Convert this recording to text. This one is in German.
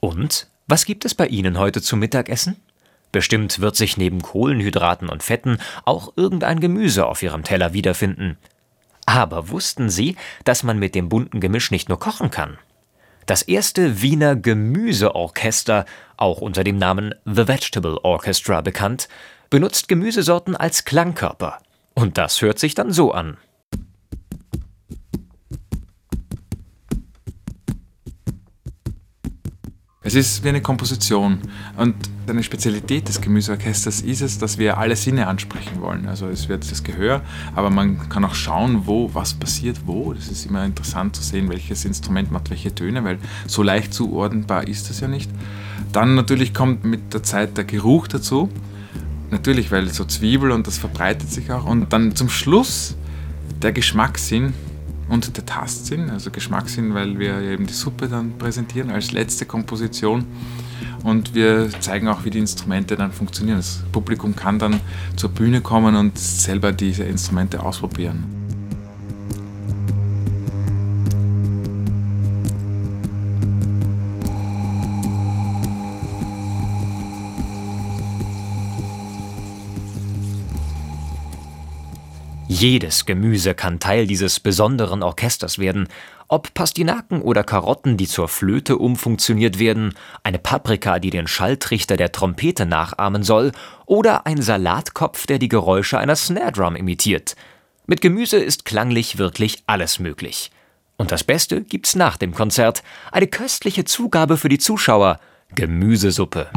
Und was gibt es bei Ihnen heute zum Mittagessen? Bestimmt wird sich neben Kohlenhydraten und Fetten auch irgendein Gemüse auf Ihrem Teller wiederfinden. Aber wussten Sie, dass man mit dem bunten Gemisch nicht nur kochen kann? Das erste Wiener Gemüseorchester, auch unter dem Namen The Vegetable Orchestra bekannt, benutzt Gemüsesorten als Klangkörper. Und das hört sich dann so an. Es ist wie eine Komposition und eine Spezialität des Gemüseorchesters ist es, dass wir alle Sinne ansprechen wollen. Also es wird das Gehör, aber man kann auch schauen, wo was passiert wo. Das ist immer interessant zu sehen, welches Instrument macht welche Töne, weil so leicht zuordnenbar ist das ja nicht. Dann natürlich kommt mit der Zeit der Geruch dazu. Natürlich, weil so Zwiebel und das verbreitet sich auch. Und dann zum Schluss der Geschmackssinn, und der Tastsinn, also Geschmackssinn, weil wir eben die Suppe dann präsentieren als letzte Komposition und wir zeigen auch, wie die Instrumente dann funktionieren. Das Publikum kann dann zur Bühne kommen und selber diese Instrumente ausprobieren. Jedes Gemüse kann Teil dieses besonderen Orchesters werden, ob Pastinaken oder Karotten, die zur Flöte umfunktioniert werden, eine Paprika, die den Schalltrichter der Trompete nachahmen soll, oder ein Salatkopf, der die Geräusche einer Snare Drum imitiert. Mit Gemüse ist klanglich wirklich alles möglich. Und das Beste gibt's nach dem Konzert, eine köstliche Zugabe für die Zuschauer, Gemüsesuppe.